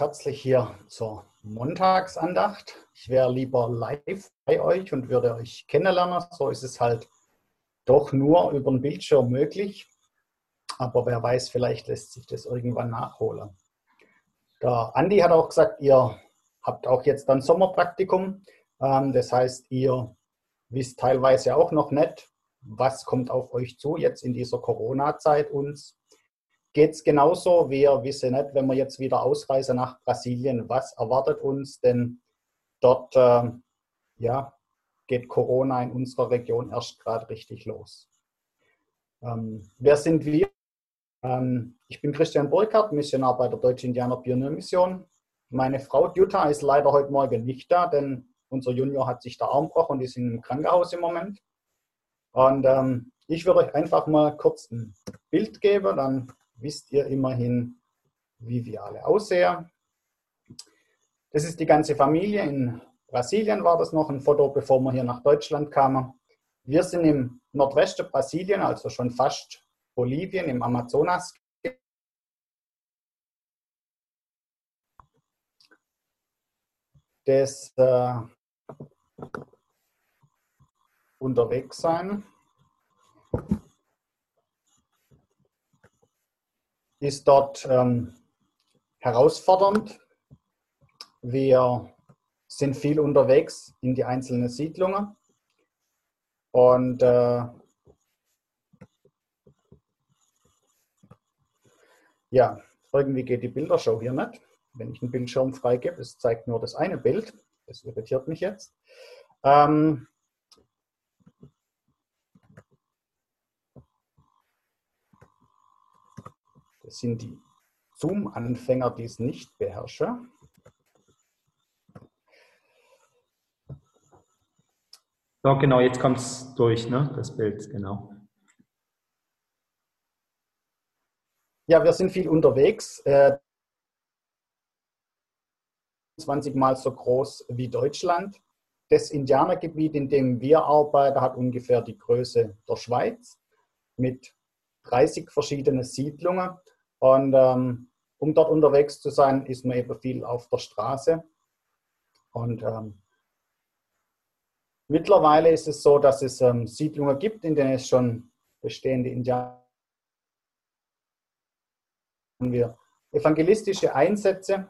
herzlich hier zur Montagsandacht. Ich wäre lieber live bei euch und würde euch kennenlernen. So ist es halt doch nur über den Bildschirm möglich. Aber wer weiß, vielleicht lässt sich das irgendwann nachholen. Der Andi hat auch gesagt, ihr habt auch jetzt ein Sommerpraktikum. Ähm, das heißt, ihr wisst teilweise auch noch nicht, was kommt auf euch zu jetzt in dieser Corona-Zeit uns geht es genauso. Wir wissen nicht, wenn wir jetzt wieder ausreisen nach Brasilien, was erwartet uns, denn dort äh, ja, geht Corona in unserer Region erst gerade richtig los. Ähm, wer sind wir? Ähm, ich bin Christian Burkhardt, Missionar bei der Deutschen Indianer Pioniermission. Meine Frau Jutta ist leider heute Morgen nicht da, denn unser Junior hat sich der Arm gebrochen und ist im Krankenhaus im Moment. Und ähm, ich würde euch einfach mal kurz ein Bild geben, dann wisst ihr immerhin, wie wir alle aussehen. Das ist die ganze Familie. In Brasilien war das noch ein Foto, bevor wir hier nach Deutschland kamen. Wir sind im Nordwesten Brasilien, also schon fast Bolivien, im Amazonas. Das äh, unterwegs sein. Ist dort ähm, herausfordernd. Wir sind viel unterwegs in die einzelnen Siedlungen und äh, ja, irgendwie geht die Bildershow hier nicht. Wenn ich einen Bildschirm freigebe, es zeigt nur das eine Bild. Das irritiert mich jetzt. Ähm, Das sind die Zoom-Anfänger, die es nicht beherrschen. So, genau, jetzt kommt es durch, ne? das Bild, genau. Ja, wir sind viel unterwegs. Äh, 20 Mal so groß wie Deutschland. Das Indianergebiet, in dem wir arbeiten, hat ungefähr die Größe der Schweiz mit 30 verschiedenen Siedlungen. Und ähm, um dort unterwegs zu sein, ist man eben viel auf der Straße. Und ähm, mittlerweile ist es so, dass es ähm, Siedlungen gibt, in denen es schon bestehende Indianer wir evangelistische Einsätze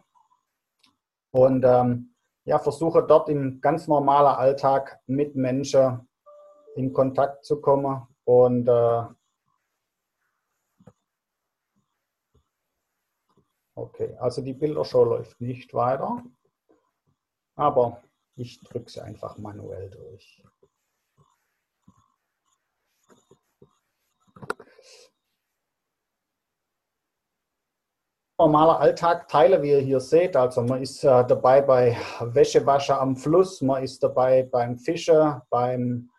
und ähm, ja, versuche dort im ganz normalen Alltag mit Menschen in Kontakt zu kommen und äh, Okay, also die Bildershow läuft nicht weiter, aber ich drücke sie einfach manuell durch. Normaler Alltag Teile, wie ihr hier seht. Also man ist äh, dabei bei Wäschewascher am Fluss, man ist dabei beim Fischen, beim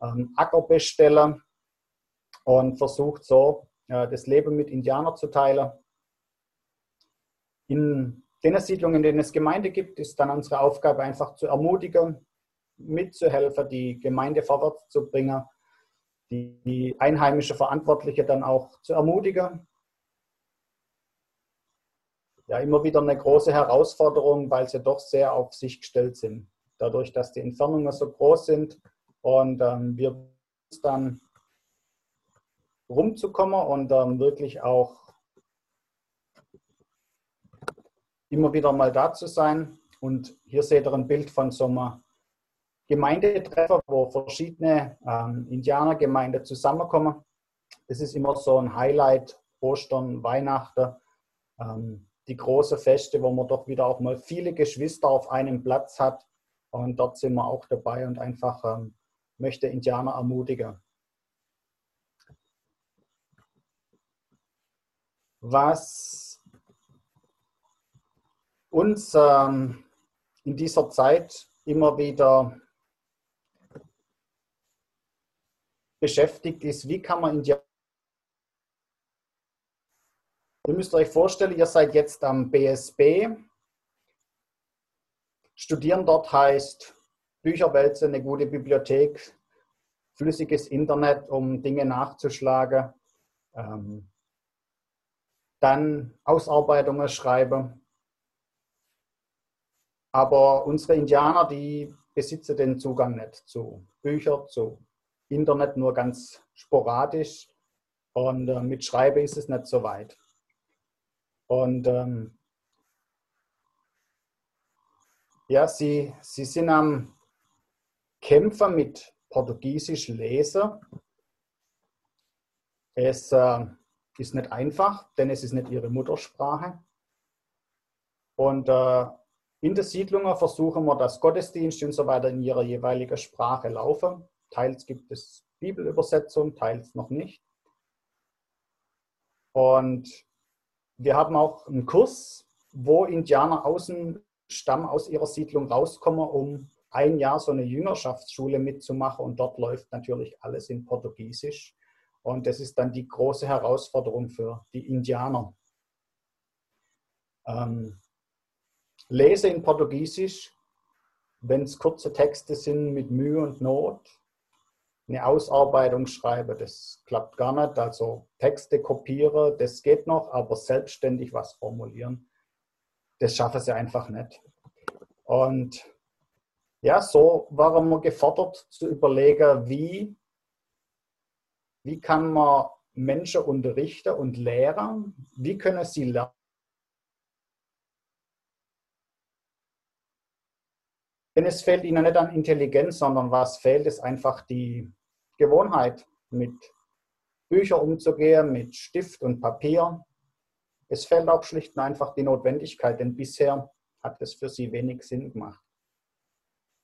ähm, Ackerbesteller und versucht so äh, das Leben mit Indianern zu teilen. In den Siedlungen, in denen es Gemeinde gibt, ist dann unsere Aufgabe einfach zu ermutigen, mitzuhelfen, die Gemeinde vorwärts zu bringen, die einheimische Verantwortliche dann auch zu ermutigen. Ja, immer wieder eine große Herausforderung, weil sie doch sehr auf sich gestellt sind. Dadurch, dass die Entfernungen so groß sind und ähm, wir dann rumzukommen und ähm, wirklich auch immer wieder mal da zu sein. Und hier seht ihr ein Bild von so einem Gemeindetreffer, wo verschiedene ähm, Indianergemeinden zusammenkommen. Das ist immer so ein Highlight, Ostern, Weihnachten, ähm, die große Feste, wo man doch wieder auch mal viele Geschwister auf einem Platz hat. Und dort sind wir auch dabei und einfach ähm, möchte Indianer ermutigen. Was uns ähm, in dieser Zeit immer wieder beschäftigt ist, wie kann man Indianer. Ihr müsst euch vorstellen, ihr seid jetzt am BSB. Studieren dort heißt Bücherwälze, eine gute Bibliothek, flüssiges Internet, um Dinge nachzuschlagen. Ähm, dann Ausarbeitungen schreiben, Aber unsere Indianer, die besitzen den Zugang nicht zu Büchern, zu Internet nur ganz sporadisch. Und äh, mit Schreiben ist es nicht so weit. Und ähm, ja, sie, sie sind am Kämpfen mit Portugiesisch lesen. Es äh, ist nicht einfach, denn es ist nicht ihre Muttersprache. Und äh, in der Siedlung versuchen wir, dass Gottesdienste und so weiter in ihrer jeweiligen Sprache laufen. Teils gibt es Bibelübersetzung, teils noch nicht. Und wir haben auch einen Kurs, wo Indianer aus dem Stamm, aus ihrer Siedlung rauskommen, um ein Jahr so eine Jüngerschaftsschule mitzumachen. Und dort läuft natürlich alles in Portugiesisch. Und das ist dann die große Herausforderung für die Indianer. Ähm, lese in Portugiesisch, wenn es kurze Texte sind mit Mühe und Not. Eine Ausarbeitung schreibe, das klappt gar nicht. Also Texte kopiere, das geht noch, aber selbstständig was formulieren, das schaffen sie einfach nicht. Und ja, so waren wir gefordert zu überlegen, wie, wie kann man Menschen unterrichten und lehren, wie können sie lernen, Denn es fehlt ihnen nicht an Intelligenz, sondern was fehlt, ist einfach die Gewohnheit, mit Büchern umzugehen, mit Stift und Papier. Es fehlt auch schlicht und einfach die Notwendigkeit, denn bisher hat es für sie wenig Sinn gemacht.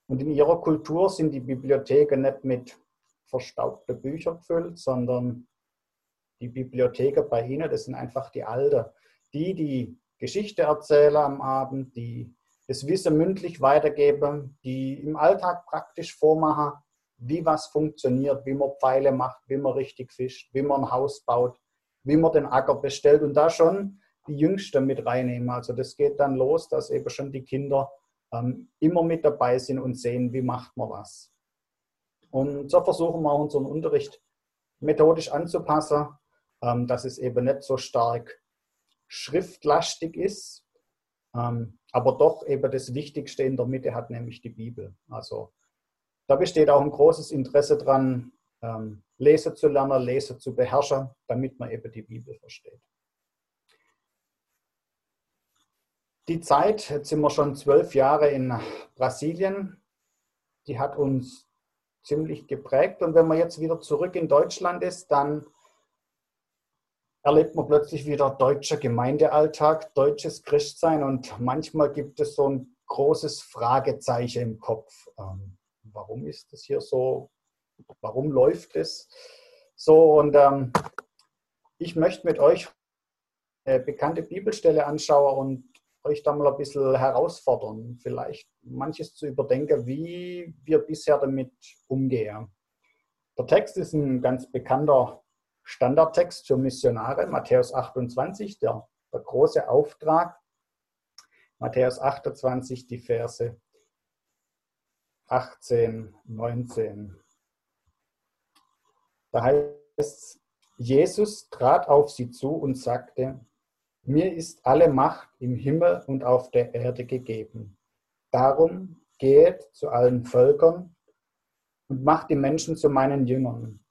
Und in ihrer Kultur sind die Bibliotheken nicht mit verstaubten Büchern gefüllt, sondern die Bibliotheken bei ihnen, das sind einfach die Alten, die die Geschichte erzählen am Abend, die das Wissen mündlich weitergeben, die im Alltag praktisch vormachen, wie was funktioniert, wie man Pfeile macht, wie man richtig fischt, wie man ein Haus baut, wie man den Acker bestellt und da schon die Jüngsten mit reinnehmen. Also das geht dann los, dass eben schon die Kinder ähm, immer mit dabei sind und sehen, wie macht man was. Und so versuchen wir unseren Unterricht methodisch anzupassen, ähm, dass es eben nicht so stark schriftlastig ist, ähm, aber doch eben das Wichtigste in der Mitte hat, nämlich die Bibel. Also da besteht auch ein großes Interesse dran, ähm, Lesen zu lernen, Lesen zu beherrschen, damit man eben die Bibel versteht. Die Zeit, jetzt sind wir schon zwölf Jahre in Brasilien, die hat uns ziemlich geprägt. Und wenn man jetzt wieder zurück in Deutschland ist, dann erlebt man plötzlich wieder deutscher Gemeindealltag, deutsches Christsein und manchmal gibt es so ein großes Fragezeichen im Kopf. Ähm, warum ist das hier so? Warum läuft es so? Und ähm, ich möchte mit euch eine bekannte Bibelstelle anschauen und euch da mal ein bisschen herausfordern, vielleicht manches zu überdenken, wie wir bisher damit umgehen. Der Text ist ein ganz bekannter Standardtext für Missionare, Matthäus 28, der, der große Auftrag. Matthäus 28, die Verse 18, 19. Da heißt es, Jesus trat auf sie zu und sagte, mir ist alle Macht im Himmel und auf der Erde gegeben. Darum geht zu allen Völkern und macht die Menschen zu meinen Jüngern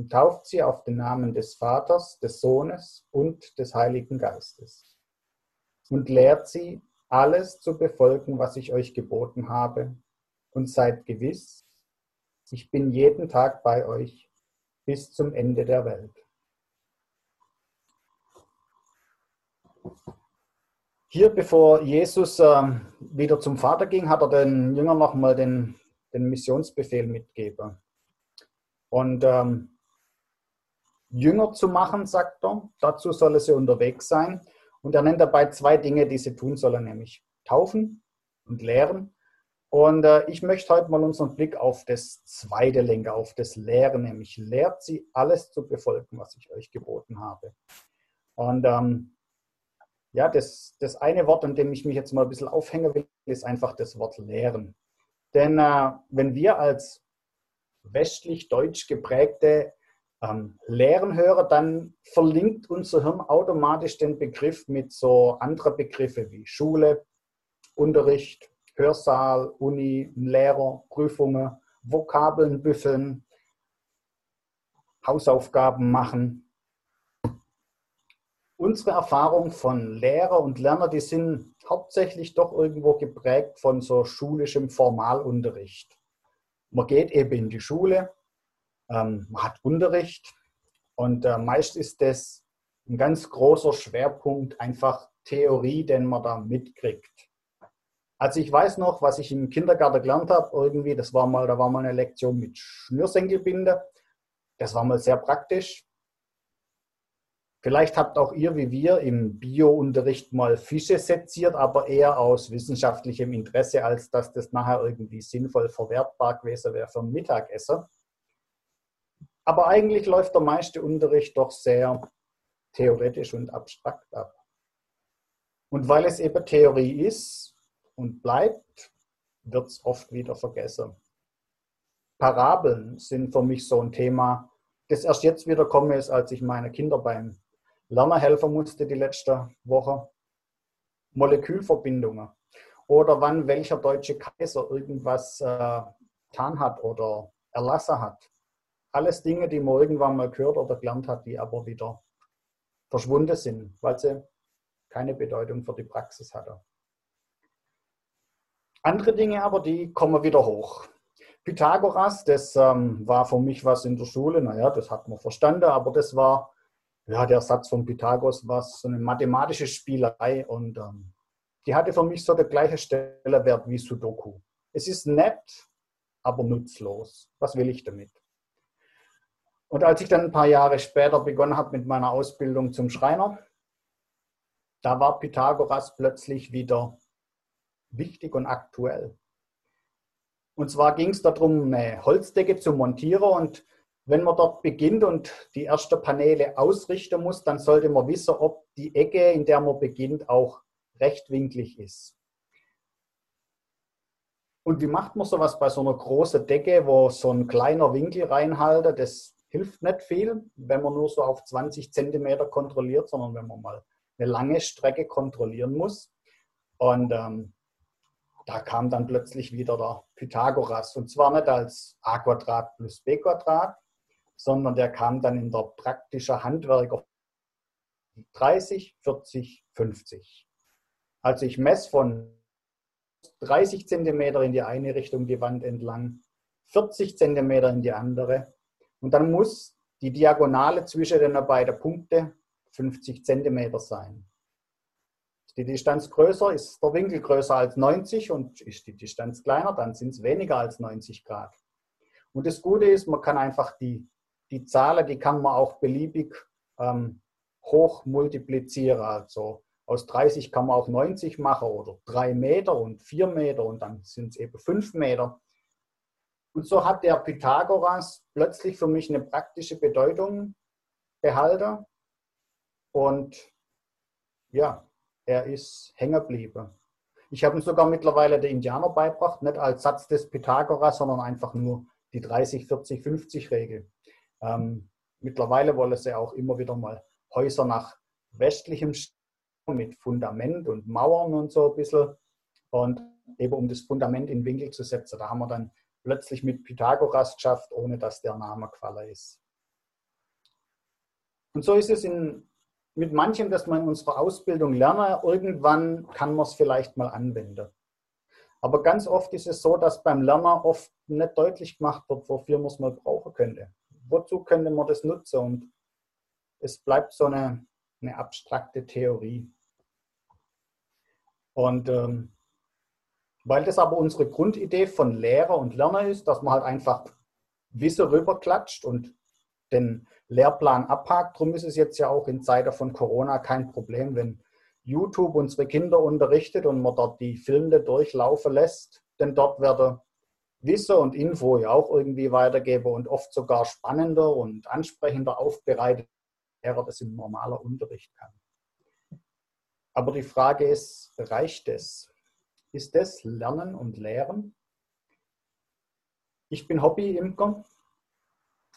und tauft sie auf den Namen des Vaters, des Sohnes und des Heiligen Geistes und lehrt sie, alles zu befolgen, was ich euch geboten habe. Und seid gewiss, ich bin jeden Tag bei euch bis zum Ende der Welt. Hier, bevor Jesus äh, wieder zum Vater ging, hat er den Jüngern nochmal den, den Missionsbefehl mitgegeben. Und ähm, Jünger zu machen, sagt er. Dazu soll sie unterwegs sein. Und er nennt dabei zwei Dinge, die sie tun sollen, nämlich taufen und lehren. Und äh, ich möchte heute mal unseren Blick auf das zweite lenken, auf das Lehren, nämlich lehrt sie alles zu befolgen, was ich euch geboten habe. Und ähm, ja, das, das eine Wort, an dem ich mich jetzt mal ein bisschen aufhängen will, ist einfach das Wort lehren. Denn äh, wenn wir als westlich-deutsch geprägte ähm, Lehren hören, dann verlinkt unser Hirn automatisch den Begriff mit so anderen Begriffen wie Schule, Unterricht, Hörsaal, Uni, Lehrer, Prüfungen, Vokabeln büffeln, Hausaufgaben machen. Unsere Erfahrung von Lehrer und Lerner, die sind hauptsächlich doch irgendwo geprägt von so schulischem Formalunterricht. Man geht eben in die Schule, ähm, man hat Unterricht und äh, meist ist das ein ganz großer Schwerpunkt einfach Theorie, den man da mitkriegt. Also ich weiß noch, was ich im Kindergarten gelernt habe, irgendwie, das war mal, da war mal eine Lektion mit Schnürsenkelbinde. Das war mal sehr praktisch. Vielleicht habt auch ihr, wie wir, im Bio-Unterricht mal Fische seziert, aber eher aus wissenschaftlichem Interesse, als dass das nachher irgendwie sinnvoll verwertbar gewesen wäre für ein Mittagessen. Aber eigentlich läuft der meiste Unterricht doch sehr theoretisch und abstrakt ab. Und weil es eben Theorie ist und bleibt, wird es oft wieder vergessen. Parabeln sind für mich so ein Thema, das erst jetzt wieder komme ist, als ich meine Kinder beim Lerner helfen musste die letzte Woche. Molekülverbindungen oder wann welcher deutsche Kaiser irgendwas äh, getan hat oder erlassen hat. Alles Dinge, die man irgendwann mal gehört oder gelernt hat, die aber wieder verschwunden sind, weil sie keine Bedeutung für die Praxis hatte. Andere Dinge aber, die kommen wieder hoch. Pythagoras, das ähm, war für mich was in der Schule, naja, das hat man verstanden, aber das war, ja, der Satz von Pythagoras war so eine mathematische Spielerei und ähm, die hatte für mich so der gleiche Stellenwert wie Sudoku. Es ist nett, aber nutzlos. Was will ich damit? Und als ich dann ein paar Jahre später begonnen habe mit meiner Ausbildung zum Schreiner, da war Pythagoras plötzlich wieder wichtig und aktuell. Und zwar ging es darum, eine Holzdecke zu montieren und wenn man dort beginnt und die ersten Paneele ausrichten muss, dann sollte man wissen, ob die Ecke, in der man beginnt, auch rechtwinklig ist. Und wie macht man sowas bei so einer großen Decke, wo so ein kleiner Winkel reinhalten? Das hilft nicht viel, wenn man nur so auf 20 Zentimeter kontrolliert, sondern wenn man mal eine lange Strecke kontrollieren muss. Und ähm, da kam dann plötzlich wieder der Pythagoras. Und zwar nicht als a Quadrat plus b Quadrat, sondern der kam dann in der praktischen Handwerker 30, 40, 50. Also ich messe von 30 Zentimeter in die eine Richtung die Wand entlang, 40 Zentimeter in die andere und dann muss die Diagonale zwischen den beiden Punkten 50 cm sein. Ist die Distanz größer, ist der Winkel größer als 90 und ist die Distanz kleiner, dann sind es weniger als 90 Grad. Und das Gute ist, man kann einfach die, die Zahlen, die kann man auch beliebig ähm, hoch multiplizieren. Also aus 30 kann man auch 90 machen oder 3 Meter und 4 Meter und dann sind es eben 5 Meter. Und so hat der Pythagoras plötzlich für mich eine praktische Bedeutung behalten. Und ja, er ist hängen geblieben. Ich habe ihm sogar mittlerweile der Indianer beibracht, nicht als Satz des Pythagoras, sondern einfach nur die 30, 40, 50 Regel. Ähm, mittlerweile wollen sie auch immer wieder mal Häuser nach westlichem Stil mit Fundament und Mauern und so ein bisschen. Und eben um das Fundament in Winkel zu setzen, da haben wir dann plötzlich mit Pythagoras geschafft, ohne dass der Name gefallen ist. Und so ist es in, mit manchem, das man in unserer Ausbildung lernen, irgendwann kann man es vielleicht mal anwenden. Aber ganz oft ist es so, dass beim Lerner oft nicht deutlich gemacht wird, wofür man es mal brauchen könnte. Wozu könnte man das nutzen? Und es bleibt so eine, eine abstrakte Theorie. Und ähm, weil das aber unsere Grundidee von Lehrer und Lerner ist, dass man halt einfach Wissen rüberklatscht und den Lehrplan abhakt. Darum ist es jetzt ja auch in Zeiten von Corona kein Problem, wenn YouTube unsere Kinder unterrichtet und man dort die Filme durchlaufen lässt. Denn dort werden Wissen und Info ja auch irgendwie weitergeben und oft sogar spannender und ansprechender aufbereitet, wäre das im normaler Unterricht kann. Aber die Frage ist, reicht es? Ist das Lernen und Lehren. Ich bin Hobby-Imker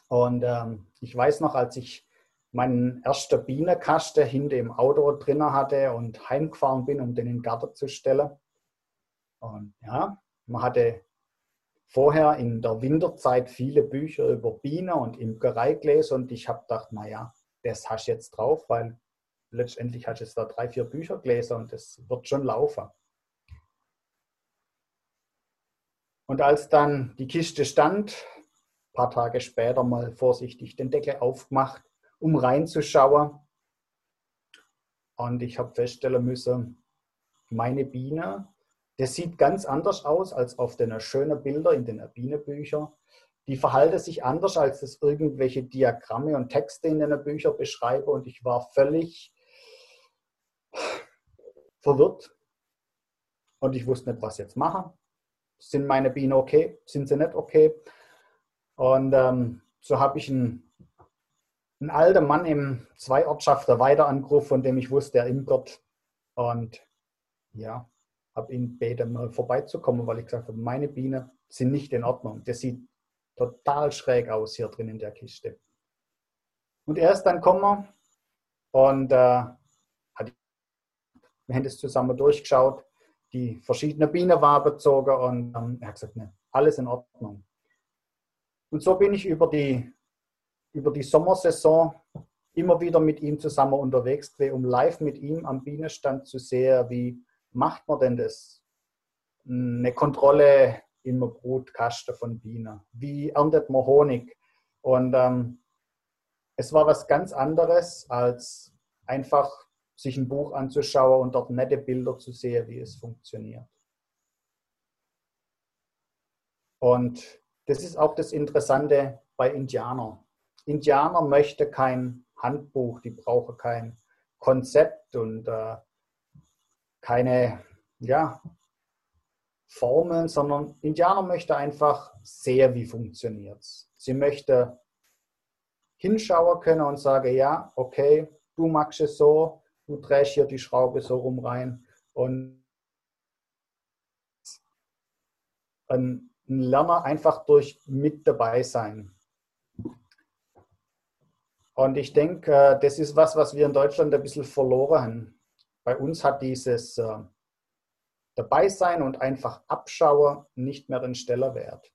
und ähm, ich weiß noch, als ich meinen ersten Bienenkasten hinter im Auto drinnen hatte und heimgefahren bin, um den in den Garten zu stellen. Und ja, man hatte vorher in der Winterzeit viele Bücher über Bienen und Imkerei gelesen und ich habe gedacht, naja, das hast du jetzt drauf, weil letztendlich hast du jetzt da drei, vier Bücher gelesen und das wird schon laufen. Und als dann die Kiste stand, ein paar Tage später mal vorsichtig den Deckel aufgemacht, um reinzuschauen. Und ich habe feststellen müssen, meine Biene, das sieht ganz anders aus als auf den schönen Bildern in den Bienenbüchern. Die verhalten sich anders, als es irgendwelche Diagramme und Texte in den Büchern beschreiben. Und ich war völlig verwirrt. Und ich wusste nicht, was jetzt machen sind meine Bienen okay, sind sie nicht okay. Und ähm, so habe ich einen, einen alten Mann im zwei Ortschaften weiter angerufen, von dem ich wusste, er imkert. Und ja, habe ihn gebeten, mal vorbeizukommen, weil ich gesagt habe, meine Bienen sind nicht in Ordnung. Das sieht total schräg aus hier drin in der Kiste. Und er ist dann gekommen und äh, hat, wir haben das zusammen durchgeschaut die verschiedenen Bienen war bezogen und ähm, er hat gesagt, ne, alles in Ordnung. Und so bin ich über die, über die Sommersaison immer wieder mit ihm zusammen unterwegs um live mit ihm am Bienenstand zu sehen, wie macht man denn das? Eine Kontrolle im Brutkasten von Bienen. Wie erntet man Honig? Und ähm, es war was ganz anderes als einfach sich ein Buch anzuschauen und dort nette Bilder zu sehen, wie es funktioniert. Und das ist auch das Interessante bei Indianern. Indianer möchten kein Handbuch, die brauchen kein Konzept und äh, keine ja, Formeln, sondern Indianer möchte einfach sehen, wie funktioniert es. Sie möchte hinschauen können und sagen, ja, okay, du magst es so, du drehst hier die Schraube so rum rein und ein Lerner einfach durch mit dabei sein. Und ich denke, äh, das ist was, was wir in Deutschland ein bisschen verloren haben. Bei uns hat dieses äh, Dabeisein und einfach Abschauen nicht mehr den Stellerwert.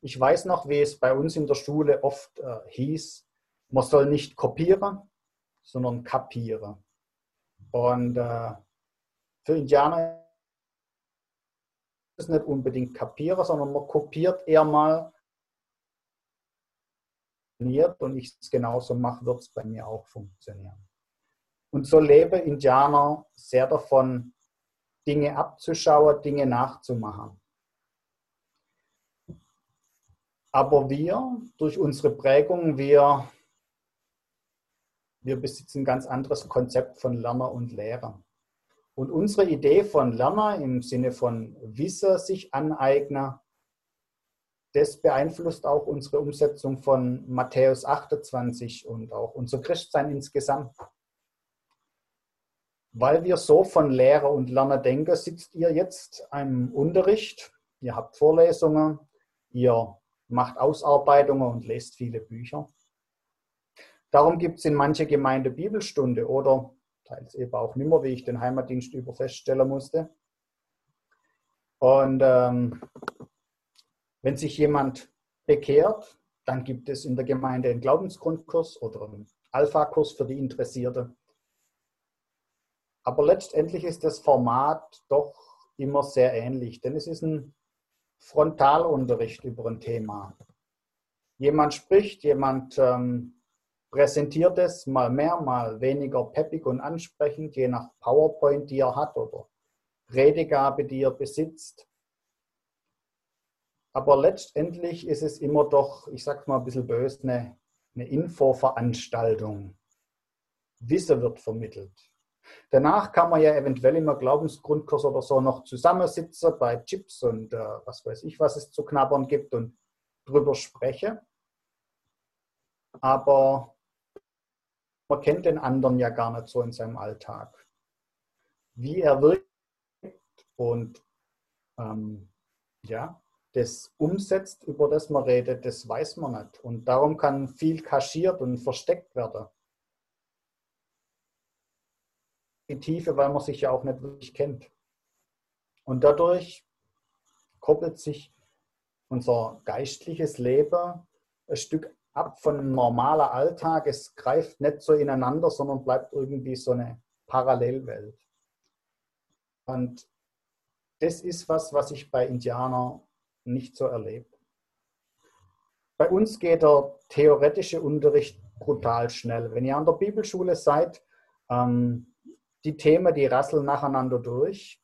Ich weiß noch, wie es bei uns in der Schule oft äh, hieß, man soll nicht kopieren, sondern kapiere. Und äh, für Indianer ist es nicht unbedingt kapiere, sondern man kopiert eher mal und ich es genauso mache, wird es bei mir auch funktionieren. Und so lebe Indianer sehr davon, Dinge abzuschauen, Dinge nachzumachen. Aber wir, durch unsere Prägung, wir wir besitzen ein ganz anderes Konzept von Lerner und Lehrer. Und unsere Idee von Lerner im Sinne von Wissen sich aneignen, das beeinflusst auch unsere Umsetzung von Matthäus 28 und auch unser Christsein insgesamt. Weil wir so von Lehrer und Lerner denken, sitzt ihr jetzt im Unterricht, ihr habt Vorlesungen, ihr macht Ausarbeitungen und lest viele Bücher. Darum gibt es in mancher Gemeinde Bibelstunde oder teils eben auch nimmer, wie ich den Heimatdienst über feststellen musste. Und ähm, wenn sich jemand bekehrt, dann gibt es in der Gemeinde einen Glaubensgrundkurs oder einen Alpha-Kurs für die Interessierte. Aber letztendlich ist das Format doch immer sehr ähnlich, denn es ist ein Frontalunterricht über ein Thema. Jemand spricht, jemand ähm, präsentiert es mal mehr, mal weniger peppig und ansprechend, je nach PowerPoint, die er hat oder Redegabe, die er besitzt. Aber letztendlich ist es immer doch, ich sage mal ein bisschen böse, eine, eine Infoveranstaltung. Wissen wird vermittelt. Danach kann man ja eventuell immer Glaubensgrundkurs oder so noch zusammensitzen bei Chips und äh, was weiß ich, was es zu knabbern gibt und drüber sprechen. Aber man kennt den anderen ja gar nicht so in seinem Alltag. Wie er wirkt und ähm, ja, das umsetzt, über das man redet, das weiß man nicht. Und darum kann viel kaschiert und versteckt werden. Die Tiefe, weil man sich ja auch nicht wirklich kennt. Und dadurch koppelt sich unser geistliches Leben ein Stück ab von normaler Alltag. Es greift nicht so ineinander, sondern bleibt irgendwie so eine Parallelwelt. Und das ist was, was ich bei Indianern nicht so erlebe. Bei uns geht der theoretische Unterricht brutal schnell. Wenn ihr an der Bibelschule seid, ähm, die Themen, die rasseln nacheinander durch.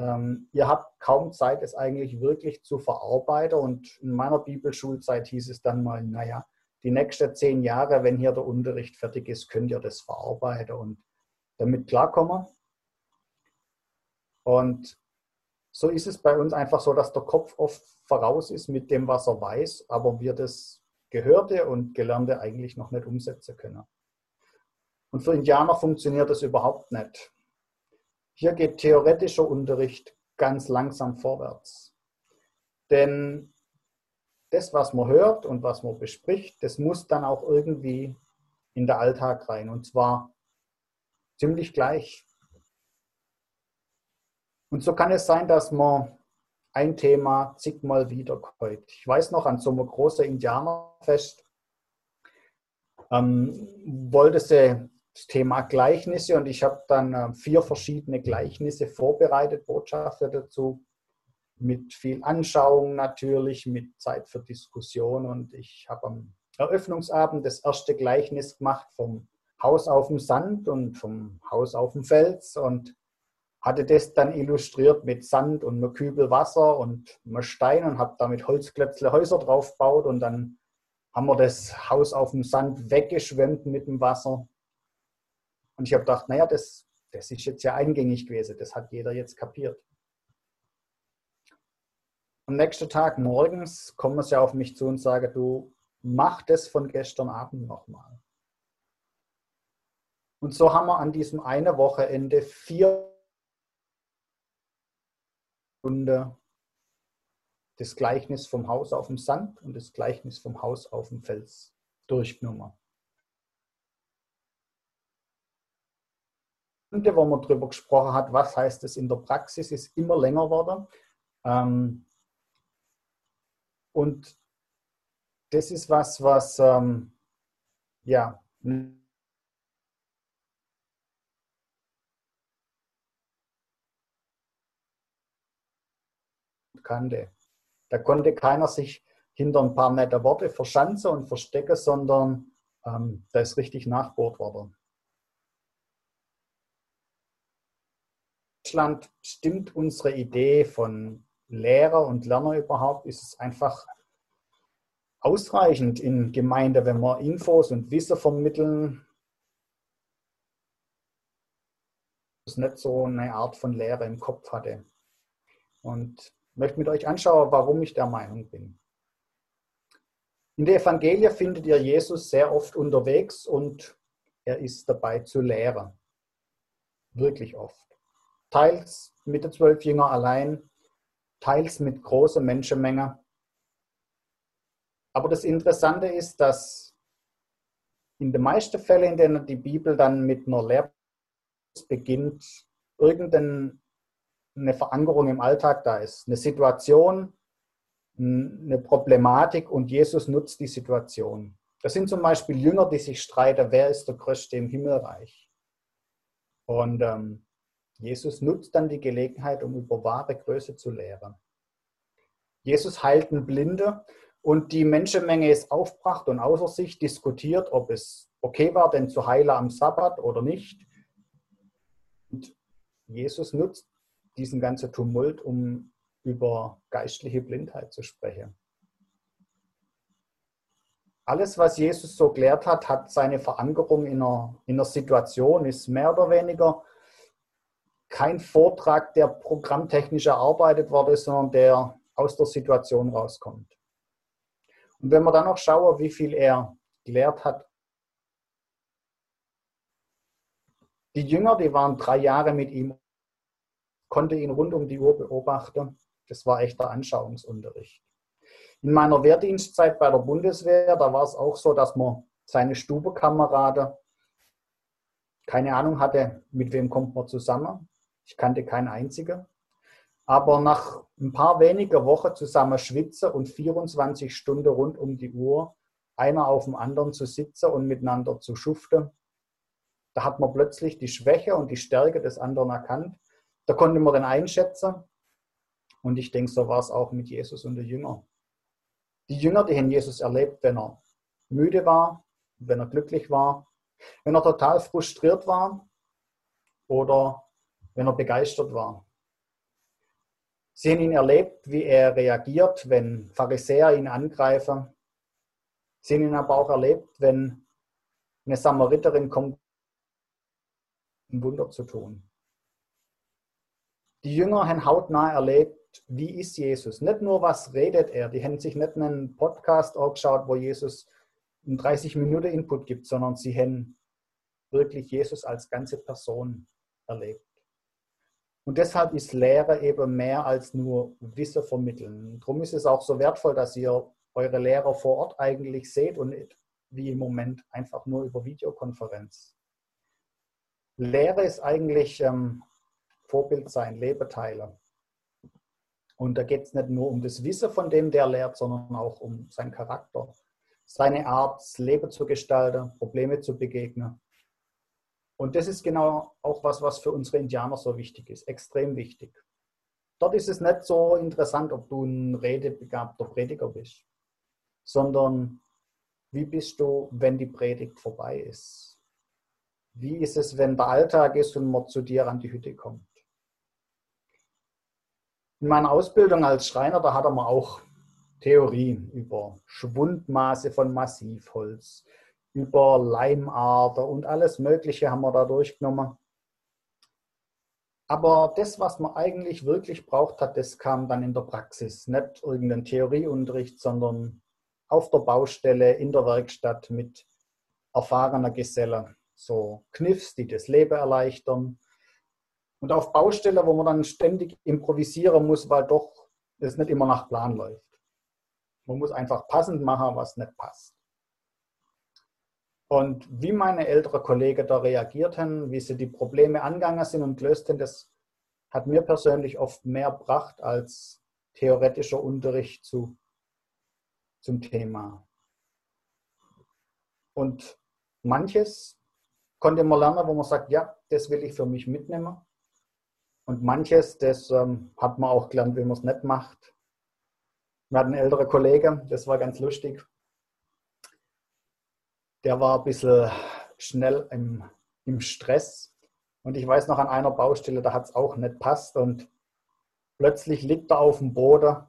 Ähm, ihr habt kaum Zeit, es eigentlich wirklich zu verarbeiten. Und in meiner Bibelschulzeit hieß es dann mal, naja, die nächsten zehn Jahre, wenn hier der Unterricht fertig ist, könnt ihr das verarbeiten und damit klarkommen. Und so ist es bei uns einfach so, dass der Kopf oft voraus ist mit dem, was er weiß, aber wir das Gehörte und Gelernte eigentlich noch nicht umsetzen können. Und für Indianer funktioniert das überhaupt nicht. Hier geht theoretischer Unterricht ganz langsam vorwärts. Denn das, was man hört und was man bespricht, das muss dann auch irgendwie in den Alltag rein. Und zwar ziemlich gleich. Und so kann es sein, dass man ein Thema zigmal wiederkäut. Ich weiß noch, an so einem großen Indianerfest ähm, wollte sie das Thema Gleichnisse und ich habe dann äh, vier verschiedene Gleichnisse vorbereitet, Botschafter dazu, mit viel Anschauung natürlich, mit Zeit für Diskussion und ich habe am Eröffnungsabend das erste Gleichnis gemacht vom Haus auf dem Sand und vom Haus auf dem Fels und hatte das dann illustriert mit Sand und einem Kübel Wasser und einem Stein und habe damit Holzklötzle Häuser draufgebaut und dann haben wir das Haus auf dem Sand weggeschwemmt mit dem Wasser. Und ich habe gedacht, naja, das, das ist jetzt ja eingängig gewesen, das hat jeder jetzt kapiert. Am nächsten Tag morgens kommen sie auf mich zu und sagen, du mach das von gestern Abend nochmal. Und so haben wir an diesem einen Wochenende vier Stunde das Gleichnis vom Haus auf dem Sand und das Gleichnis vom Haus auf dem Fels durchgenommen. Wo man darüber gesprochen hat, was heißt es in der Praxis, ist immer länger geworden. Ähm, und das ist was, was ähm, ja kannte. Da konnte keiner sich hinter ein paar nette Worte verschanzen und verstecken, sondern ähm, da ist richtig nachbohrt worden. Deutschland stimmt unsere Idee von Lehrer und Lerner überhaupt, ist es einfach ausreichend in Gemeinde, wenn wir Infos und Wissen vermitteln. Das nicht so eine Art von Lehre im Kopf hatte. Und möchte mit euch anschauen, warum ich der Meinung bin. In der Evangelie findet ihr Jesus sehr oft unterwegs und er ist dabei zu lehren. Wirklich oft. Teils mit den zwölf Jüngern allein, teils mit großer Menschenmenge. Aber das Interessante ist, dass in den meisten Fällen, in denen die Bibel dann mit einer Lehre beginnt, irgendein eine Verankerung im Alltag da ist. Eine Situation, eine Problematik und Jesus nutzt die Situation. Das sind zum Beispiel Jünger, die sich streiten, wer ist der Größte im Himmelreich. Und ähm, Jesus nutzt dann die Gelegenheit, um über wahre Größe zu lehren. Jesus heilt einen Blinde und die Menschenmenge ist aufbracht und außer sich diskutiert, ob es okay war, denn zu heilen am Sabbat oder nicht. Und Jesus nutzt diesen ganzen Tumult, um über geistliche Blindheit zu sprechen. Alles, was Jesus so gelehrt hat, hat seine Verankerung in einer, in einer Situation, ist mehr oder weniger kein Vortrag, der programmtechnisch erarbeitet wurde, sondern der aus der Situation rauskommt. Und wenn wir dann noch schauen, wie viel er gelehrt hat, die Jünger, die waren drei Jahre mit ihm konnte ihn rund um die Uhr beobachten. Das war echter Anschauungsunterricht. In meiner Wehrdienstzeit bei der Bundeswehr, da war es auch so, dass man seine Stubekameraden keine Ahnung hatte, mit wem kommt man zusammen. Ich kannte keinen einzigen. Aber nach ein paar weniger Wochen zusammen schwitzen und 24 Stunden rund um die Uhr einer auf dem anderen zu sitzen und miteinander zu schuften, da hat man plötzlich die Schwäche und die Stärke des anderen erkannt. Da konnte man den einschätzen. Und ich denke, so war es auch mit Jesus und den Jüngern. Die Jünger, die haben Jesus erlebt, wenn er müde war, wenn er glücklich war, wenn er total frustriert war oder wenn er begeistert war. Sie haben ihn erlebt, wie er reagiert, wenn Pharisäer ihn angreifen. Sie haben ihn aber auch erlebt, wenn eine Samariterin kommt, ein Wunder zu tun. Die Jünger haben hautnah erlebt, wie ist Jesus. Nicht nur, was redet er. Die haben sich nicht einen Podcast angeschaut, wo Jesus einen 30 Minuten Input gibt, sondern sie haben wirklich Jesus als ganze Person erlebt. Und deshalb ist Lehre eben mehr als nur Wissen vermitteln. Darum ist es auch so wertvoll, dass ihr eure Lehrer vor Ort eigentlich seht und nicht wie im Moment einfach nur über Videokonferenz. Lehre ist eigentlich ähm, Vorbild sein, Lebeteile. Und da geht es nicht nur um das Wissen von dem, der lehrt, sondern auch um seinen Charakter, seine Art, das Leben zu gestalten, Probleme zu begegnen und das ist genau auch was, was für unsere Indianer so wichtig ist, extrem wichtig. Dort ist es nicht so interessant, ob du ein redebegabter Prediger bist, sondern wie bist du, wenn die Predigt vorbei ist? Wie ist es, wenn der Alltag ist und man zu dir an die Hütte kommt? In meiner Ausbildung als Schreiner, da hatte man auch Theorie über Schwundmaße von Massivholz, über Leimader und alles Mögliche haben wir da durchgenommen. Aber das, was man eigentlich wirklich braucht hat, das kam dann in der Praxis. Nicht irgendein Theorieunterricht, sondern auf der Baustelle, in der Werkstatt mit erfahrener Geselle. So Kniffs, die das Leben erleichtern. Und auf Baustelle, wo man dann ständig improvisieren muss, weil doch es nicht immer nach Plan läuft. Man muss einfach passend machen, was nicht passt. Und wie meine älteren Kollegen da reagiert haben, wie sie die Probleme angegangen sind und gelöst haben, das hat mir persönlich oft mehr gebracht als theoretischer Unterricht zu, zum Thema. Und manches konnte man lernen, wo man sagt, ja, das will ich für mich mitnehmen. Und manches, das ähm, hat man auch gelernt, wie man es nicht macht. Wir hatten ältere Kollegen, das war ganz lustig der war ein bisschen schnell im, im Stress. Und ich weiß noch an einer Baustelle, da hat es auch nicht passt. Und plötzlich liegt er auf dem Boden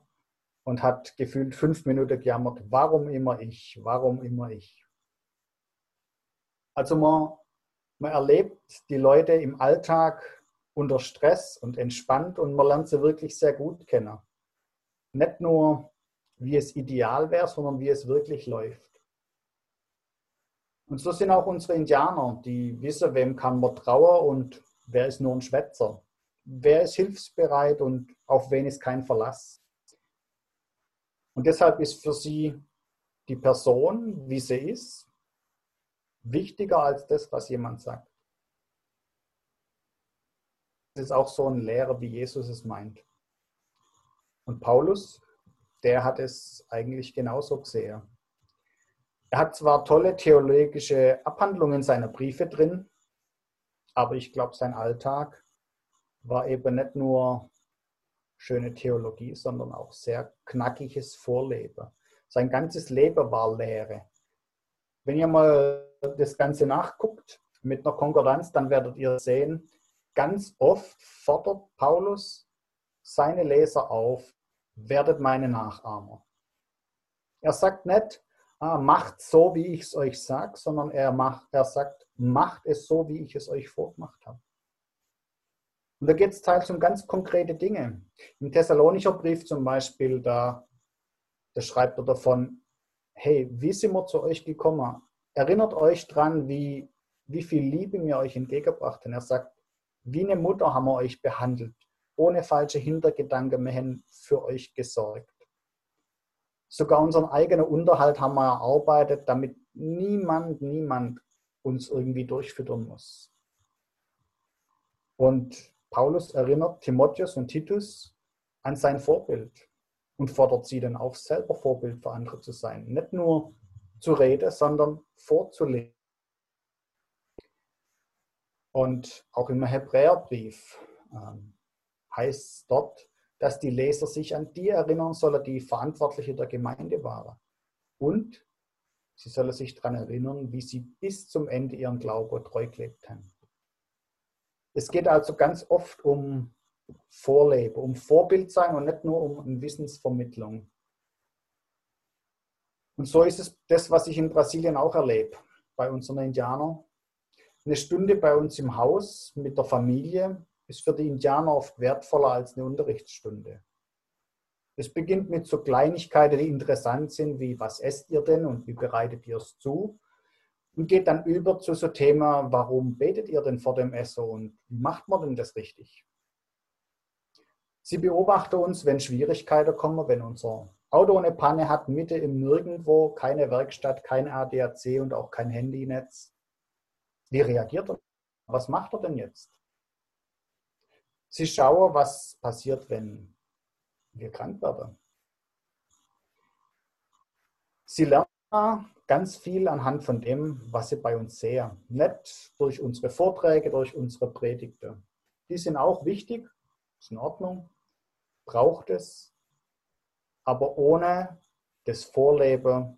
und hat gefühlt fünf Minuten gejammert, warum immer ich, warum immer ich. Also man, man erlebt die Leute im Alltag unter Stress und entspannt und man lernt sie wirklich sehr gut kennen. Nicht nur, wie es ideal wäre, sondern wie es wirklich läuft. Und so sind auch unsere Indianer, die wissen, wem kann man trauen und wer ist nur ein Schwätzer. Wer ist hilfsbereit und auf wen ist kein Verlass. Und deshalb ist für sie die Person, wie sie ist, wichtiger als das, was jemand sagt. Das ist auch so ein Lehrer, wie Jesus es meint. Und Paulus, der hat es eigentlich genauso gesehen. Er hat zwar tolle theologische Abhandlungen seiner Briefe drin, aber ich glaube, sein Alltag war eben nicht nur schöne Theologie, sondern auch sehr knackiges Vorleben. Sein ganzes Leben war Lehre. Wenn ihr mal das Ganze nachguckt mit einer Konkurrenz, dann werdet ihr sehen, ganz oft fordert Paulus seine Leser auf, werdet meine Nachahmer. Er sagt nicht, macht so, wie ich es euch sage, sondern er, macht, er sagt, macht es so, wie ich es euch vorgemacht habe. Und da geht es teils um ganz konkrete Dinge. Im Thessalonischer Brief zum Beispiel, da, da schreibt er davon, hey, wie sind wir zu euch gekommen? Erinnert euch dran, wie, wie viel Liebe wir euch entgegengebracht haben. Er sagt, wie eine Mutter haben wir euch behandelt, ohne falsche Hintergedanken, wir haben für euch gesorgt. Sogar unseren eigenen Unterhalt haben wir erarbeitet, damit niemand, niemand uns irgendwie durchfüttern muss. Und Paulus erinnert Timotheus und Titus, an sein Vorbild und fordert sie dann auf, selber Vorbild für andere zu sein. Nicht nur zu reden, sondern vorzuleben. Und auch im Hebräerbrief ähm, heißt es dort, dass die Leser sich an die erinnern sollen, die Verantwortliche der Gemeinde waren. Und sie sollen sich daran erinnern, wie sie bis zum Ende ihren Glauben treu gelebt haben. Es geht also ganz oft um Vorleben, um Vorbild sein und nicht nur um Wissensvermittlung. Und so ist es das, was ich in Brasilien auch erlebe, bei unseren Indianern. Eine Stunde bei uns im Haus mit der Familie ist für die Indianer oft wertvoller als eine Unterrichtsstunde. Es beginnt mit so Kleinigkeiten, die interessant sind, wie was esst ihr denn und wie bereitet ihr es zu? Und geht dann über zu so Thema, warum betet ihr denn vor dem Essen und wie macht man denn das richtig? Sie beobachten uns, wenn Schwierigkeiten kommen, wenn unser Auto eine Panne hat, Mitte im Nirgendwo, keine Werkstatt, kein ADAC und auch kein Handynetz. Wie reagiert er? Was macht er denn jetzt? Sie schauen, was passiert, wenn wir krank werden. Sie lernen ganz viel anhand von dem, was sie bei uns sehen. Nicht durch unsere Vorträge, durch unsere Predigten. Die sind auch wichtig, ist in Ordnung, braucht es, aber ohne das Vorleben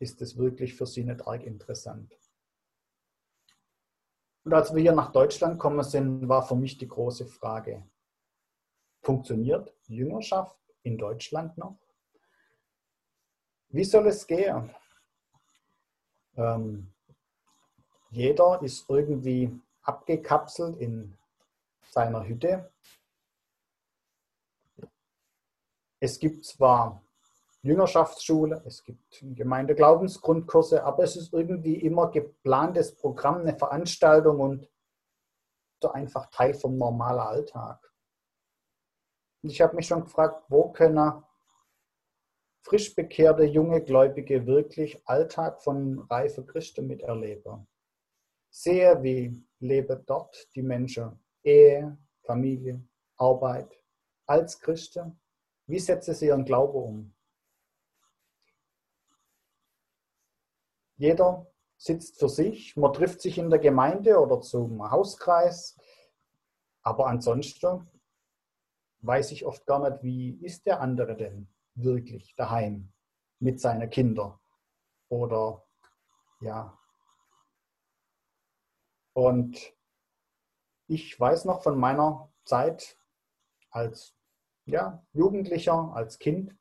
ist es wirklich für sie nicht arg interessant. Und als wir hier nach Deutschland kommen sind, war für mich die große Frage, funktioniert Jüngerschaft in Deutschland noch? Wie soll es gehen? Ähm, jeder ist irgendwie abgekapselt in seiner Hütte Es gibt zwar Jüngerschaftsschule, es gibt Gemeindeglaubensgrundkurse, aber es ist irgendwie immer geplantes Programm, eine Veranstaltung und so einfach Teil vom normalen Alltag. Und ich habe mich schon gefragt, wo können frisch bekehrte junge Gläubige wirklich Alltag von reife Christen miterleben? Sehe, wie leben dort die Menschen Ehe, Familie, Arbeit als Christen wie setzen sie ihren Glauben um? Jeder sitzt für sich, man trifft sich in der Gemeinde oder zum Hauskreis, aber ansonsten weiß ich oft gar nicht, wie ist der andere denn wirklich daheim mit seinen Kindern oder ja. Und ich weiß noch von meiner Zeit als ja, Jugendlicher, als Kind,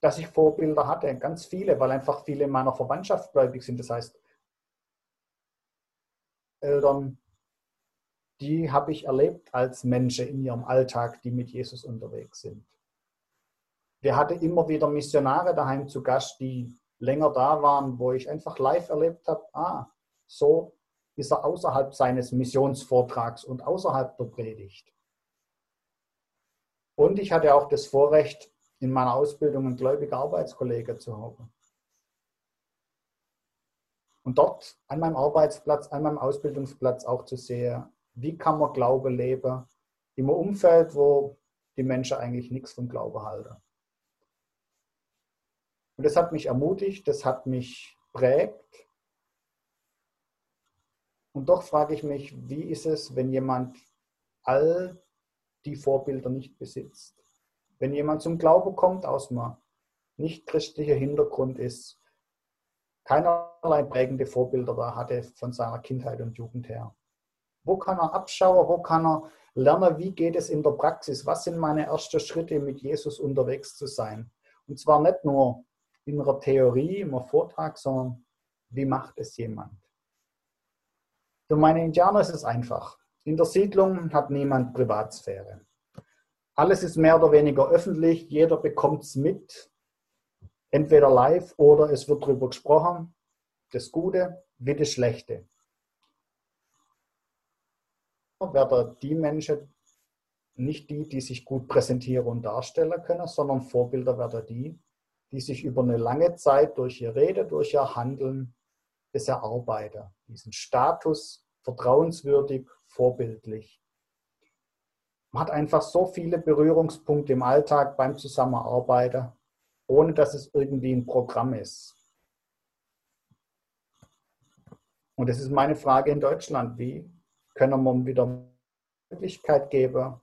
dass ich Vorbilder hatte, ganz viele, weil einfach viele meiner Verwandtschaft gläubig sind. Das heißt, Eltern, die habe ich erlebt als Menschen in ihrem Alltag, die mit Jesus unterwegs sind. Wir hatten immer wieder Missionare daheim zu Gast, die länger da waren, wo ich einfach live erlebt habe, ah, so ist er außerhalb seines Missionsvortrags und außerhalb der Predigt. Und ich hatte auch das Vorrecht, in meiner Ausbildung einen gläubigen Arbeitskollege zu haben. Und dort an meinem Arbeitsplatz, an meinem Ausbildungsplatz auch zu sehen, wie kann man Glaube leben im Umfeld, wo die Menschen eigentlich nichts vom Glaube halten. Und das hat mich ermutigt, das hat mich prägt. Und doch frage ich mich, wie ist es, wenn jemand all die Vorbilder nicht besitzt. Wenn jemand zum Glauben kommt aus einem nicht christlichen Hintergrund ist, keinerlei prägende Vorbilder da hatte von seiner Kindheit und Jugend her. Wo kann er abschauen? Wo kann er lernen? Wie geht es in der Praxis? Was sind meine ersten Schritte, mit Jesus unterwegs zu sein? Und zwar nicht nur in einer Theorie, im Vortrag, sondern wie macht es jemand? Für meine Indianer ist es einfach. In der Siedlung hat niemand Privatsphäre. Alles ist mehr oder weniger öffentlich, jeder bekommt es mit, entweder live oder es wird darüber gesprochen, das Gute wie das Schlechte. Werden die Menschen nicht die, die sich gut präsentieren und darstellen können, sondern Vorbilder werden die, die sich über eine lange Zeit durch ihr Rede, durch ihr Handeln es erarbeiten. Diesen Status vertrauenswürdig vorbildlich. Man hat einfach so viele Berührungspunkte im Alltag beim Zusammenarbeiten, ohne dass es irgendwie ein Programm ist. Und das ist meine Frage in Deutschland. Wie können wir wieder Möglichkeit geben,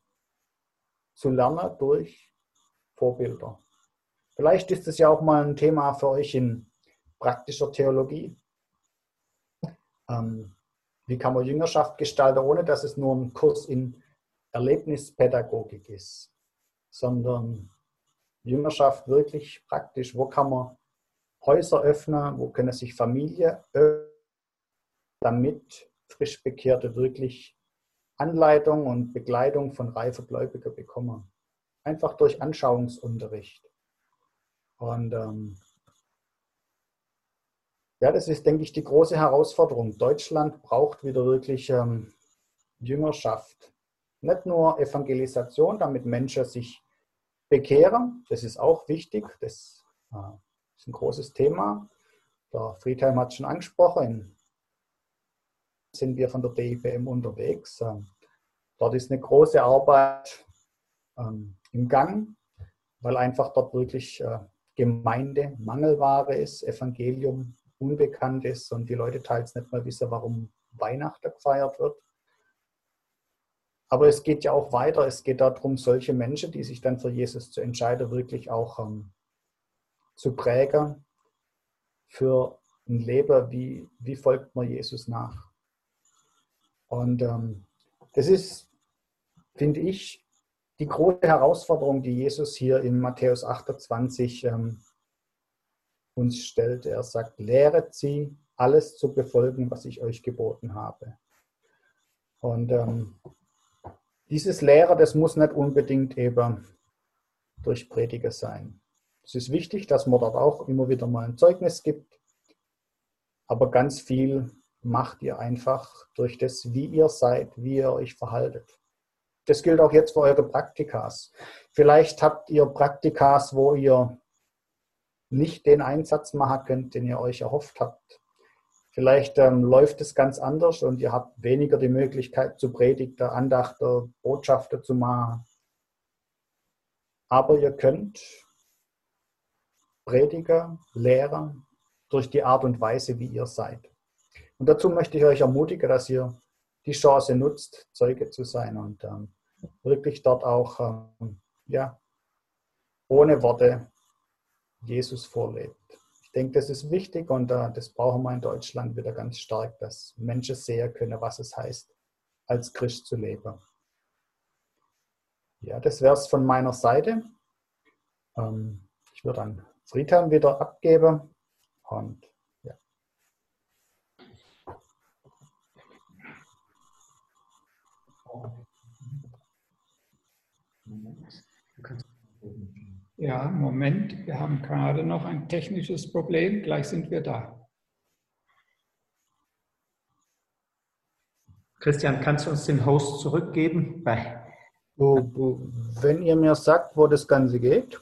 zu lernen durch Vorbilder? Vielleicht ist es ja auch mal ein Thema für euch in praktischer Theologie. Ähm, wie kann man Jüngerschaft gestalten, ohne dass es nur ein Kurs in Erlebnispädagogik ist, sondern Jüngerschaft wirklich praktisch. Wo kann man Häuser öffnen, wo können sich Familien öffnen, damit frisch Bekehrte wirklich Anleitung und Begleitung von reifer Gläubiger bekommen. Einfach durch Anschauungsunterricht. Und ähm, ja, das ist, denke ich, die große Herausforderung. Deutschland braucht wieder wirklich ähm, Jüngerschaft. Nicht nur Evangelisation, damit Menschen sich bekehren, das ist auch wichtig, das äh, ist ein großes Thema. Der Friedhelm hat es schon angesprochen, sind wir von der DIBM unterwegs. Ähm, dort ist eine große Arbeit ähm, im Gang, weil einfach dort wirklich äh, Gemeinde Mangelware ist, Evangelium unbekannt ist und die Leute teils nicht mal wissen, warum Weihnachten gefeiert wird. Aber es geht ja auch weiter. Es geht darum, solche Menschen, die sich dann für Jesus zu entscheiden, wirklich auch ähm, zu prägen für ein Leben, wie, wie folgt man Jesus nach. Und ähm, das ist, finde ich, die große Herausforderung, die Jesus hier in Matthäus 28 ähm, uns stellt. Er sagt, lehret sie, alles zu befolgen, was ich euch geboten habe. Und ähm, dieses Lehrer, das muss nicht unbedingt eben durch Prediger sein. Es ist wichtig, dass man dort auch immer wieder mal ein Zeugnis gibt, aber ganz viel macht ihr einfach durch das, wie ihr seid, wie ihr euch verhaltet. Das gilt auch jetzt für eure Praktikas. Vielleicht habt ihr Praktikas, wo ihr nicht den Einsatz machen könnt, den ihr euch erhofft habt. Vielleicht ähm, läuft es ganz anders und ihr habt weniger die Möglichkeit zu Predigter, Andachter, Botschafter zu machen. Aber ihr könnt Prediger, Lehrer durch die Art und Weise, wie ihr seid. Und dazu möchte ich euch ermutigen, dass ihr die Chance nutzt, Zeuge zu sein und ähm, wirklich dort auch ähm, ja, ohne Worte Jesus vorlebt denke, das ist wichtig und uh, das brauchen wir in Deutschland wieder ganz stark, dass Menschen sehen können, was es heißt, als Christ zu leben. Ja, das wäre es von meiner Seite. Ähm, ich würde dann Friedhelm wieder abgeben und ja, Moment, wir haben gerade noch ein technisches Problem. Gleich sind wir da. Christian, kannst du uns den Host zurückgeben? Wenn ihr mir sagt, wo das Ganze geht.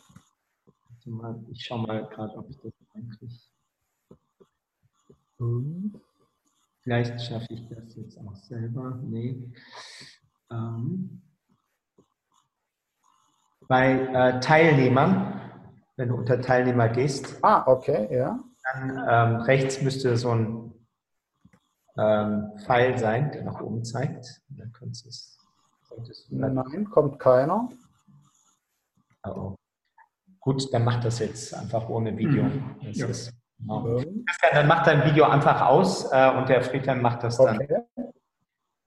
Ich schaue mal gerade, ob ich das eigentlich. Vielleicht schaffe ich das jetzt auch selber. Nee. Ähm bei äh, Teilnehmern, wenn du unter Teilnehmer gehst. Ah, okay, ja. Dann ähm, rechts müsste so ein ähm, Pfeil sein, der nach oben zeigt. Dann es, Nein, kommt keiner. Oh. Gut, dann mach das jetzt einfach ohne Video. Mhm. Ja. Ist, genau. Christian, dann mach dein Video einfach aus äh, und der Friedhelm macht das dann okay.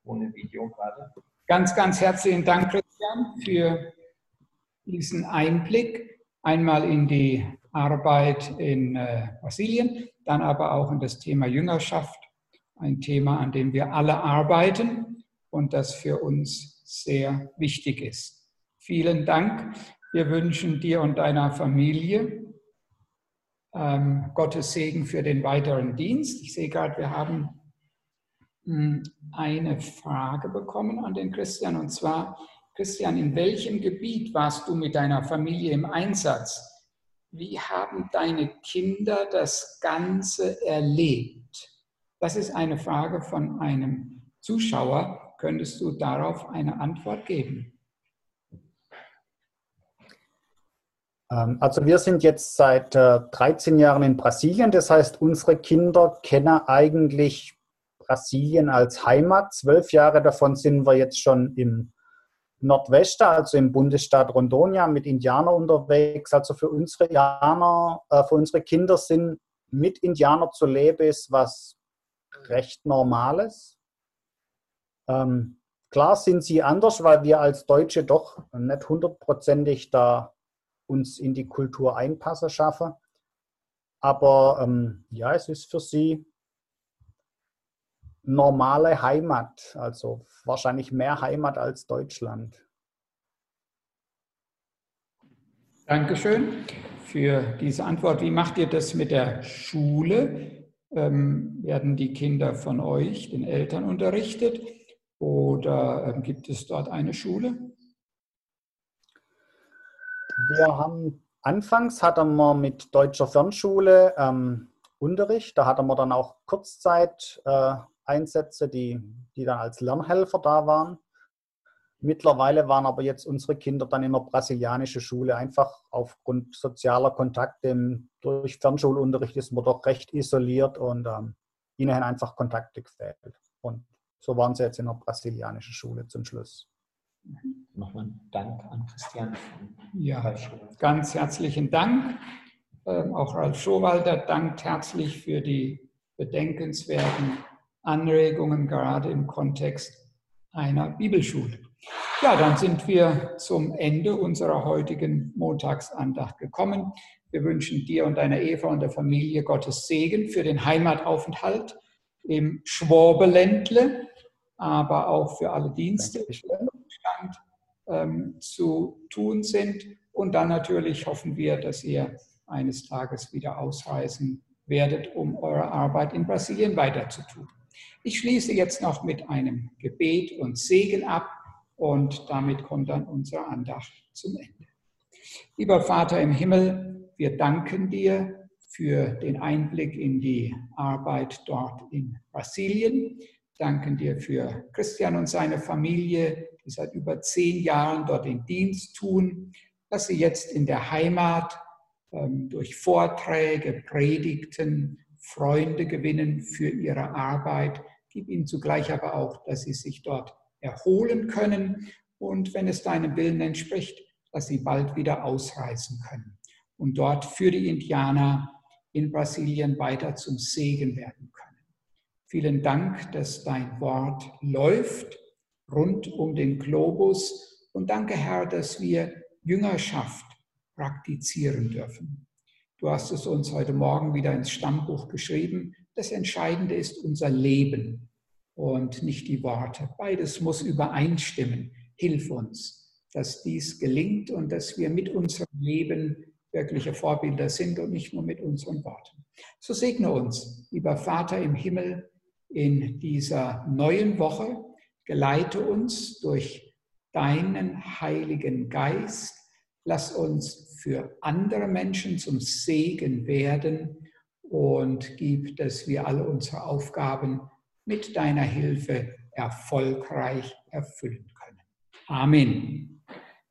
ohne Video gerade. Ganz, ganz herzlichen Dank, Christian, für diesen Einblick einmal in die Arbeit in äh, Brasilien, dann aber auch in das Thema Jüngerschaft, ein Thema, an dem wir alle arbeiten und das für uns sehr wichtig ist. Vielen Dank. Wir wünschen dir und deiner Familie ähm, Gottes Segen für den weiteren Dienst. Ich sehe gerade, wir haben mh, hm, eine Frage bekommen an den Christian und zwar, Christian, in welchem Gebiet warst du mit deiner Familie im Einsatz? Wie haben deine Kinder das Ganze erlebt? Das ist eine Frage von einem Zuschauer. Könntest du darauf eine Antwort geben? Ähm, also wir sind jetzt seit äh, 13 Jahren in Brasilien. Das heißt, unsere Kinder kennen eigentlich Brasilien als Heimat. Zwölf Jahre davon sind wir jetzt schon im Nordwesten, also im Bundesstaat Rondonia, mit Indianern unterwegs. Also für unsere Indianer, äh, für unsere Kinder sind mit Indianern zu leben, ist was recht Normales. Ähm, klar sind sie anders, weil wir als Deutsche doch nicht hundertprozentig da uns in die Kultur einpassen schaffen. Aber ähm, ja, es ist für sie normale Heimat, also wahrscheinlich mehr Heimat als Deutschland. Dankeschön für diese Antwort. Wie macht ihr das mit der Schule? Ähm, werden die Kinder von euch, den Eltern, unterrichtet oder ähm, gibt es dort eine Schule? Wir haben anfangs hatten wir mit deutscher Fernschule ähm, Unterricht. Da hatten wir dann auch Kurzzeit äh, Einsätze, die, die dann als Lernhelfer da waren. Mittlerweile waren aber jetzt unsere Kinder dann in der brasilianischen Schule einfach aufgrund sozialer Kontakte. Durch Fernschulunterricht ist man doch recht isoliert und ähm, ihnen einfach Kontakte gefehlt. Und so waren sie jetzt in der brasilianischen Schule zum Schluss. Nochmal Dank an Christian. Ja, ganz herzlichen Dank. Ähm, auch Ralf Schowalder dankt herzlich für die bedenkenswerten Anregungen, gerade im Kontext einer Bibelschule. Ja, dann sind wir zum Ende unserer heutigen Montagsandacht gekommen. Wir wünschen dir und deiner Eva und der Familie Gottes Segen für den Heimataufenthalt im Schwabeländle, aber auch für alle Dienste, die im Stand ähm, zu tun sind. Und dann natürlich hoffen wir, dass ihr eines Tages wieder ausreisen werdet, um eure Arbeit in Brasilien weiterzutun. Ich schließe jetzt noch mit einem Gebet und Segen ab und damit kommt dann unsere Andacht zum Ende. Lieber Vater im Himmel, wir danken dir für den Einblick in die Arbeit dort in Brasilien. Danken dir für Christian und seine Familie, die seit über zehn Jahren dort den Dienst tun, dass sie jetzt in der Heimat ähm, durch Vorträge, Predigten, Freunde gewinnen für ihre Arbeit. Gib ihnen zugleich aber auch, dass sie sich dort erholen können und wenn es deinem Willen entspricht, dass sie bald wieder ausreisen können und dort für die Indianer in Brasilien weiter zum Segen werden können. Vielen Dank, dass dein Wort läuft rund um den Globus und danke, Herr, dass wir Jüngerschaft praktizieren dürfen. Du hast es uns heute Morgen wieder ins Stammbuch geschrieben. Das Entscheidende ist unser Leben und nicht die Worte. Beides muss übereinstimmen. Hilf uns, dass dies gelingt und dass wir mit unserem Leben wirkliche Vorbilder sind und nicht nur mit unseren Worten. So segne uns, lieber Vater im Himmel, in dieser neuen Woche. Geleite uns durch deinen Heiligen Geist Lass uns für andere Menschen zum Segen werden und gib, dass wir alle unsere Aufgaben mit deiner Hilfe erfolgreich erfüllen können. Amen.